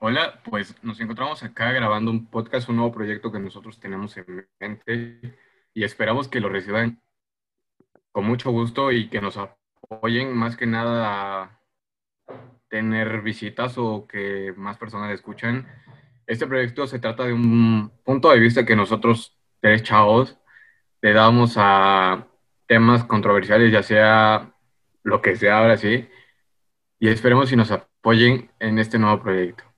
hola, pues nos encontramos acá grabando un podcast, un nuevo proyecto que nosotros tenemos en mente y esperamos que lo reciban con mucho gusto y que nos apoyen más que nada a tener visitas o que más personas escuchen. Este proyecto se trata de un punto de vista que nosotros, tres chavos, le damos a temas controversiales, ya sea lo que sea ahora sí, y esperemos si nos apoyen en este nuevo proyecto.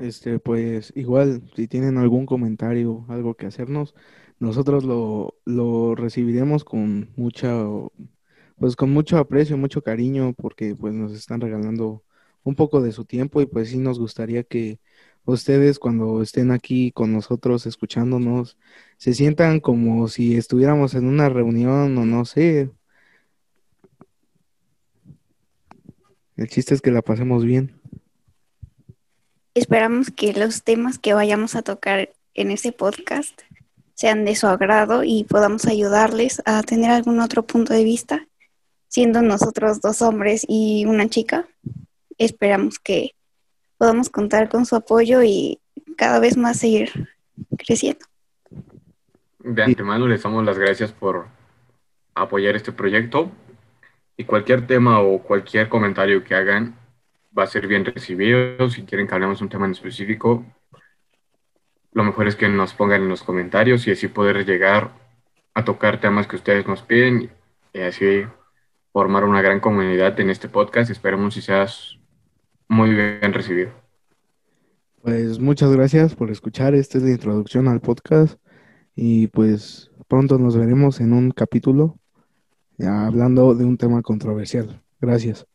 Este, pues igual, si tienen algún comentario, algo que hacernos, nosotros lo, lo recibiremos con mucha, pues con mucho aprecio, mucho cariño, porque pues nos están regalando un poco de su tiempo y pues sí nos gustaría que ustedes cuando estén aquí con nosotros escuchándonos se sientan como si estuviéramos en una reunión o no sé. El chiste es que la pasemos bien. Esperamos que los temas que vayamos a tocar en este podcast sean de su agrado y podamos ayudarles a tener algún otro punto de vista, siendo nosotros dos hombres y una chica. Esperamos que podamos contar con su apoyo y cada vez más seguir creciendo. De antemano les damos las gracias por apoyar este proyecto y cualquier tema o cualquier comentario que hagan va a ser bien recibido. Si quieren que hablemos un tema en específico, lo mejor es que nos pongan en los comentarios y así poder llegar a tocar temas que ustedes nos piden y así formar una gran comunidad en este podcast. Esperemos si seas muy bien recibido. Pues muchas gracias por escuchar. Esta es la introducción al podcast y pues pronto nos veremos en un capítulo hablando de un tema controversial. Gracias.